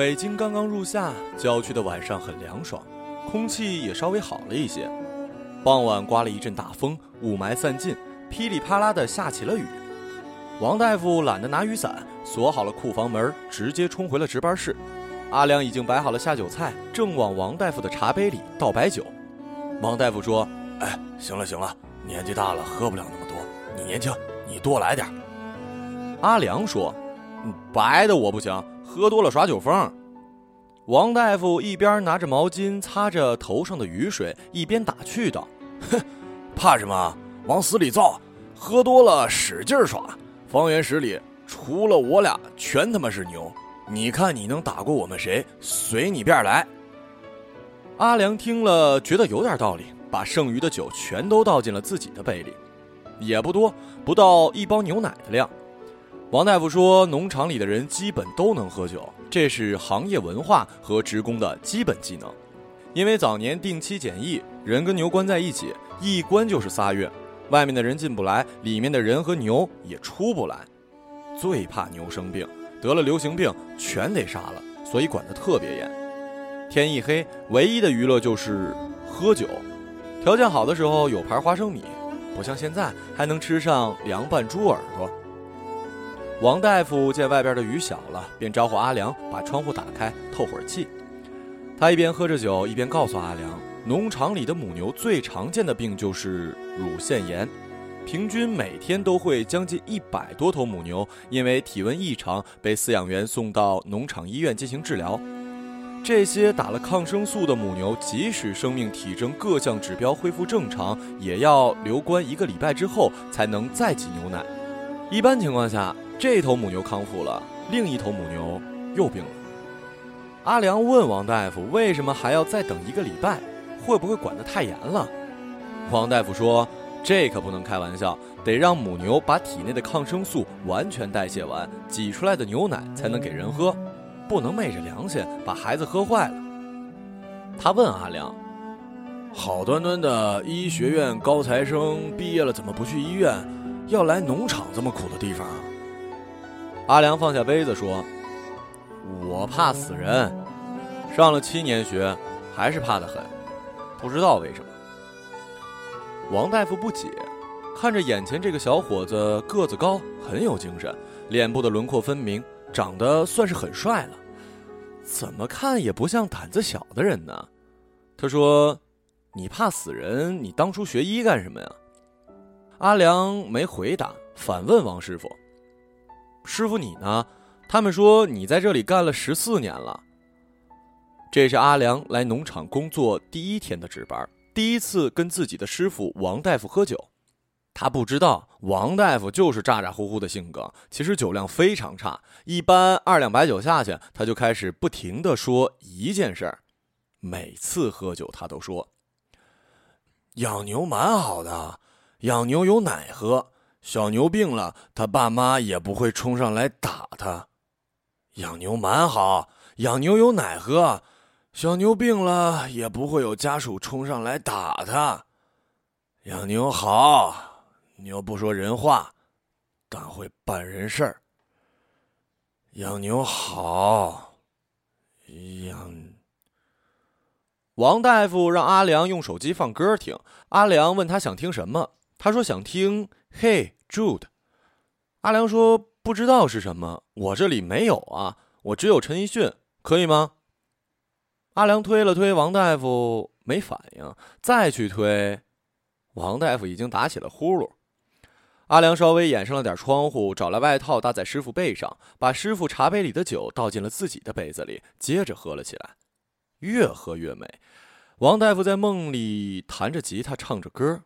北京刚刚入夏，郊区的晚上很凉爽，空气也稍微好了一些。傍晚刮了一阵大风，雾霾散尽，噼里啪啦的下起了雨。王大夫懒得拿雨伞，锁好了库房门，直接冲回了值班室。阿良已经摆好了下酒菜，正往王大夫的茶杯里倒白酒。王大夫说：“哎，行了行了，年纪大了喝不了那么多，你年轻，你多来点。”阿良说：“白的我不行，喝多了耍酒疯。”王大夫一边拿着毛巾擦着头上的雨水，一边打趣道：“哼，怕什么？往死里造，喝多了使劲耍。方圆十里除了我俩，全他妈是牛。”你看，你能打过我们谁？随你便来。阿良听了，觉得有点道理，把剩余的酒全都倒进了自己的杯里，也不多，不到一包牛奶的量。王大夫说，农场里的人基本都能喝酒，这是行业文化和职工的基本技能。因为早年定期检疫，人跟牛关在一起，一关就是仨月，外面的人进不来，里面的人和牛也出不来，最怕牛生病。得了流行病，全得杀了，所以管得特别严。天一黑，唯一的娱乐就是喝酒。条件好的时候有盘花生米，不像现在还能吃上凉拌猪耳朵。王大夫见外边的雨小了，便招呼阿良把窗户打开透会儿气。他一边喝着酒，一边告诉阿良，农场里的母牛最常见的病就是乳腺炎。平均每天都会将近一百多头母牛因为体温异常被饲养员送到农场医院进行治疗。这些打了抗生素的母牛，即使生命体征各项指标恢复正常，也要留观一个礼拜之后才能再挤牛奶。一般情况下，这头母牛康复了，另一头母牛又病了。阿良问王大夫：“为什么还要再等一个礼拜？会不会管得太严了？”王大夫说。这可不能开玩笑，得让母牛把体内的抗生素完全代谢完，挤出来的牛奶才能给人喝，不能昧着良心把孩子喝坏了。他问阿良：“好端端的医学院高材生毕业了，怎么不去医院，要来农场这么苦的地方？”阿良放下杯子说：“我怕死人，上了七年学，还是怕得很，不知道为什么。”王大夫不解，看着眼前这个小伙子，个子高，很有精神，脸部的轮廓分明，长得算是很帅了，怎么看也不像胆子小的人呢。他说：“你怕死人，你当初学医干什么呀？”阿良没回答，反问王师傅：“师傅你呢？他们说你在这里干了十四年了。”这是阿良来农场工作第一天的值班。第一次跟自己的师傅王大夫喝酒，他不知道王大夫就是咋咋呼呼的性格，其实酒量非常差。一般二两白酒下去，他就开始不停的说一件事儿。每次喝酒，他都说：“养牛蛮好的，养牛有奶喝，小牛病了，他爸妈也不会冲上来打他。养牛蛮好，养牛有奶喝。”小牛病了，也不会有家属冲上来打他。养牛好，牛不说人话，但会办人事儿。养牛好，养。王大夫让阿良用手机放歌听。阿良问他想听什么，他说想听《Hey Jude》。阿良说不知道是什么，我这里没有啊，我只有陈奕迅，可以吗？阿良推了推王大夫，没反应。再去推，王大夫已经打起了呼噜。阿良稍微掩上了点窗户，找来外套搭在师傅背上，把师傅茶杯里的酒倒进了自己的杯子里，接着喝了起来，越喝越美。王大夫在梦里弹着吉他，唱着歌。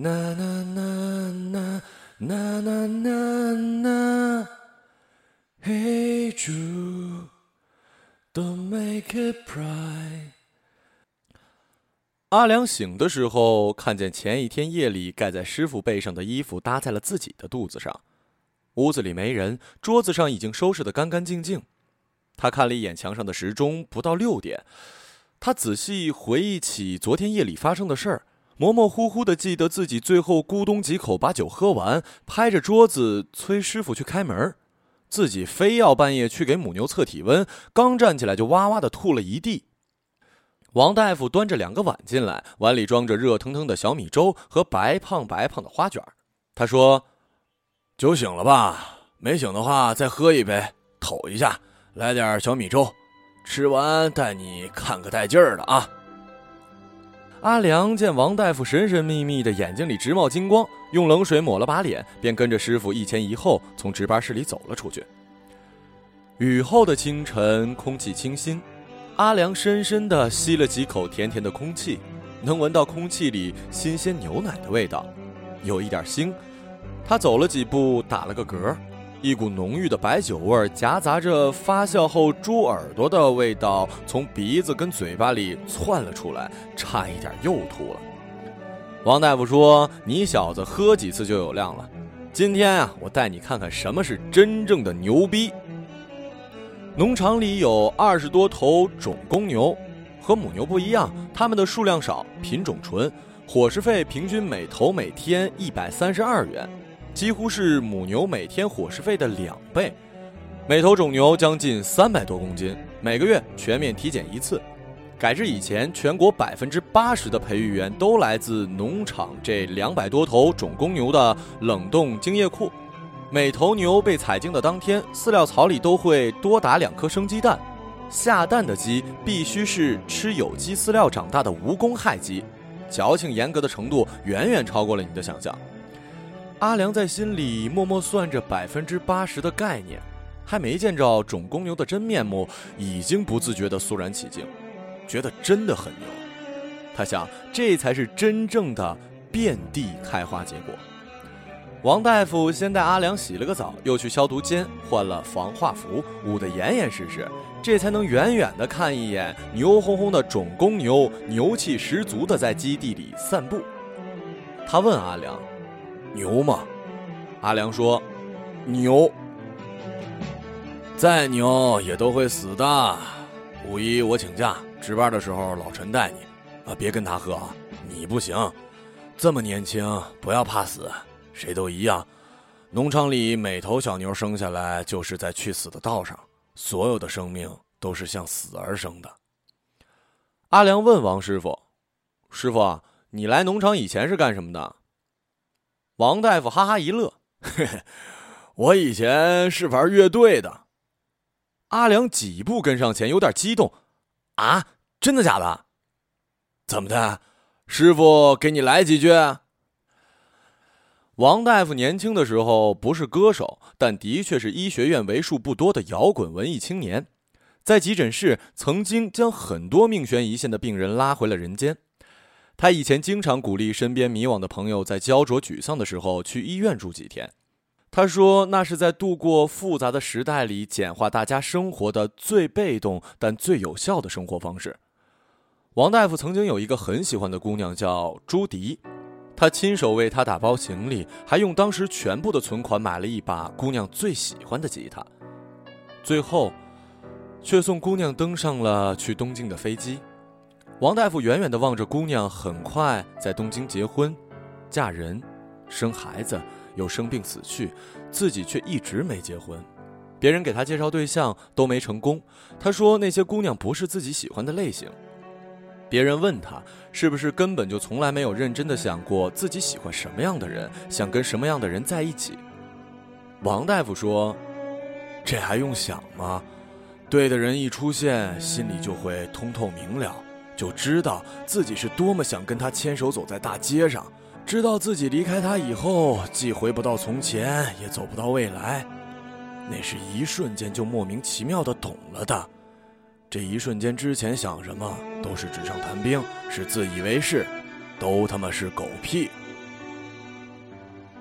呐呐呐呐呐呐呐呐，嘿猪。Don't make it bright。阿良醒的时候，看见前一天夜里盖在师傅背上的衣服搭在了自己的肚子上。屋子里没人，桌子上已经收拾得干干净净。他看了一眼墙上的时钟，不到六点。他仔细回忆起昨天夜里发生的事儿，模模糊糊的记得自己最后咕咚几口把酒喝完，拍着桌子催师傅去开门。自己非要半夜去给母牛测体温，刚站起来就哇哇的吐了一地。王大夫端着两个碗进来，碗里装着热腾腾的小米粥和白胖白胖的花卷。他说：“酒醒了吧？没醒的话，再喝一杯，抖一下。来点小米粥，吃完带你看个带劲儿的啊。”阿良见王大夫神神秘秘的，眼睛里直冒金光，用冷水抹了把脸，便跟着师傅一前一后从值班室里走了出去。雨后的清晨，空气清新。阿良深深地吸了几口甜甜的空气，能闻到空气里新鲜牛奶的味道，有一点腥。他走了几步，打了个嗝，一股浓郁的白酒味夹杂着发酵后猪耳朵的味道从鼻子跟嘴巴里窜了出来，差一点又吐了。王大夫说：“你小子喝几次就有量了，今天啊，我带你看看什么是真正的牛逼。”农场里有二十多头种公牛，和母牛不一样，它们的数量少，品种纯，伙食费平均每头每天一百三十二元，几乎是母牛每天伙食费的两倍。每头种牛将近三百多公斤，每个月全面体检一次。改制以前，全国百分之八十的培育员都来自农场这两百多头种公牛的冷冻精液库。每头牛被采精的当天，饲料槽里都会多打两颗生鸡蛋。下蛋的鸡必须是吃有机饲料长大的无公害鸡，矫情严格的程度远远超过了你的想象。阿良在心里默默算着百分之八十的概念，还没见着种公牛的真面目，已经不自觉地肃然起敬，觉得真的很牛。他想，这才是真正的遍地开花结果。王大夫先带阿良洗了个澡，又去消毒间换了防化服，捂得严严实实，这才能远远的看一眼牛哄哄的种公牛，牛气十足的在基地里散步。他问阿良：“牛吗？”阿良说：“牛，再牛也都会死的。五一我请假值班的时候，老陈带你，啊，别跟他喝，你不行，这么年轻，不要怕死。”谁都一样，农场里每头小牛生下来就是在去死的道上，所有的生命都是向死而生的。阿良问王师傅：“师傅，你来农场以前是干什么的？”王大夫哈哈一乐：“嘿嘿，我以前是玩乐队的。”阿良几步跟上前，有点激动：“啊，真的假的？怎么的？师傅给你来几句？”王大夫年轻的时候不是歌手，但的确是医学院为数不多的摇滚文艺青年，在急诊室曾经将很多命悬一线的病人拉回了人间。他以前经常鼓励身边迷惘的朋友在焦灼沮丧的时候去医院住几天。他说那是在度过复杂的时代里简化大家生活的最被动但最有效的生活方式。王大夫曾经有一个很喜欢的姑娘叫朱迪。他亲手为她打包行李，还用当时全部的存款买了一把姑娘最喜欢的吉他，最后，却送姑娘登上了去东京的飞机。王大夫远远地望着姑娘，很快在东京结婚、嫁人、生孩子，又生病死去，自己却一直没结婚。别人给他介绍对象都没成功，他说那些姑娘不是自己喜欢的类型。别人问他，是不是根本就从来没有认真的想过自己喜欢什么样的人，想跟什么样的人在一起？王大夫说：“这还用想吗？对的人一出现，心里就会通透明了，就知道自己是多么想跟他牵手走在大街上，知道自己离开他以后，既回不到从前，也走不到未来。那是一瞬间就莫名其妙的懂了的。”这一瞬间，之前想什么都是纸上谈兵，是自以为是，都他妈是狗屁。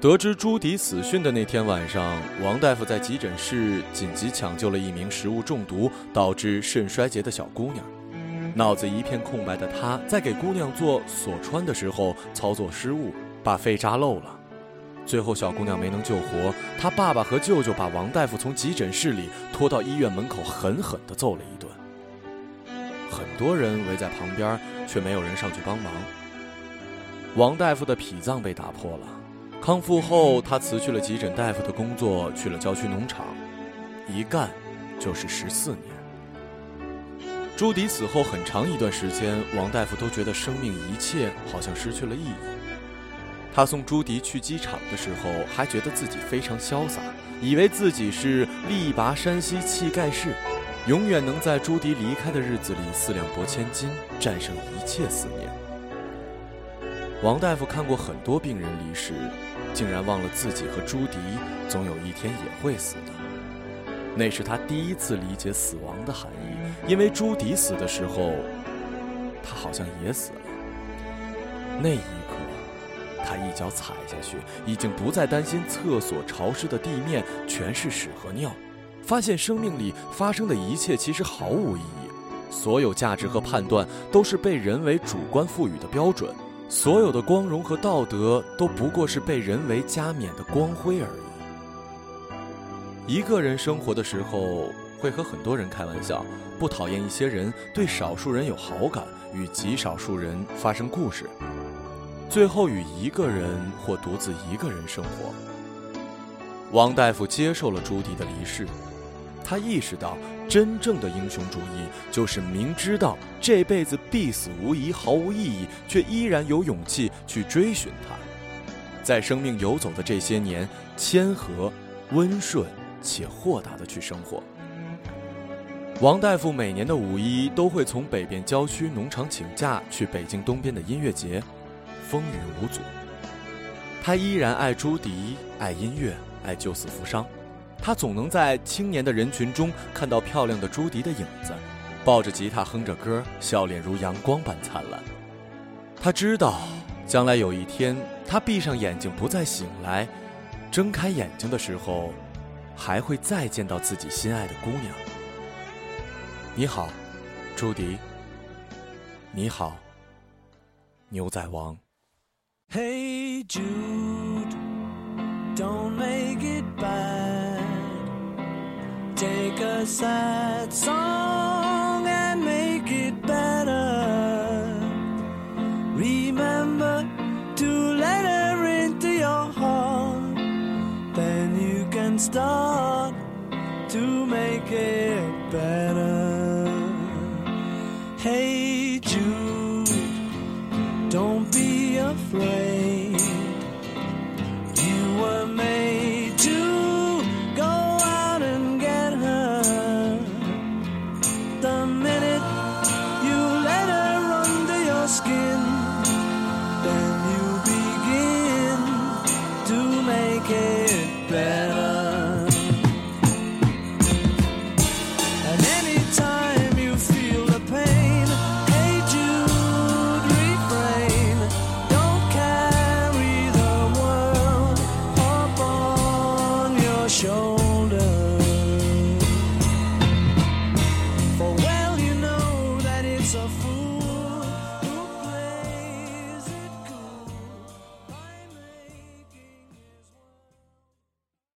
得知朱迪死讯的那天晚上，王大夫在急诊室紧急抢救了一名食物中毒导致肾衰竭的小姑娘。脑子一片空白的他，在给姑娘做锁穿的时候操作失误，把肺扎漏了。最后，小姑娘没能救活，她爸爸和舅舅把王大夫从急诊室里拖到医院门口，狠狠地揍了一顿。很多人围在旁边，却没有人上去帮忙。王大夫的脾脏被打破了，康复后他辞去了急诊大夫的工作，去了郊区农场。一干就是十四年。朱迪死后很长一段时间，王大夫都觉得生命一切好像失去了意义。他送朱迪去机场的时候，还觉得自己非常潇洒，以为自己是力拔山兮气盖世，永远能在朱迪离开的日子里四两拨千斤，战胜一切思念。王大夫看过很多病人离世，竟然忘了自己和朱迪总有一天也会死的。那是他第一次理解死亡的含义，因为朱迪死的时候，他好像也死了。那一刻，他一脚踩下去，已经不再担心厕所潮湿的地面全是屎和尿，发现生命里发生的一切其实毫无意义，所有价值和判断都是被人为主观赋予的标准，所有的光荣和道德都不过是被人为加冕的光辉而已。一个人生活的时候，会和很多人开玩笑，不讨厌一些人，对少数人有好感，与极少数人发生故事，最后与一个人或独自一个人生活。王大夫接受了朱迪的离世，他意识到，真正的英雄主义就是明知道这辈子必死无疑、毫无意义，却依然有勇气去追寻它。在生命游走的这些年，谦和、温顺。且豁达的去生活。王大夫每年的五一都会从北边郊区农场请假去北京东边的音乐节，风雨无阻。他依然爱朱迪，爱音乐，爱救死扶伤。他总能在青年的人群中看到漂亮的朱迪的影子，抱着吉他哼着歌，笑脸如阳光般灿烂。他知道，将来有一天，他闭上眼睛不再醒来，睁开眼睛的时候。还会再见到自己心爱的姑娘。你好，朱迪。你好，牛仔王。Hey Jude, don't make it bad. Take a sad song Start to make it better.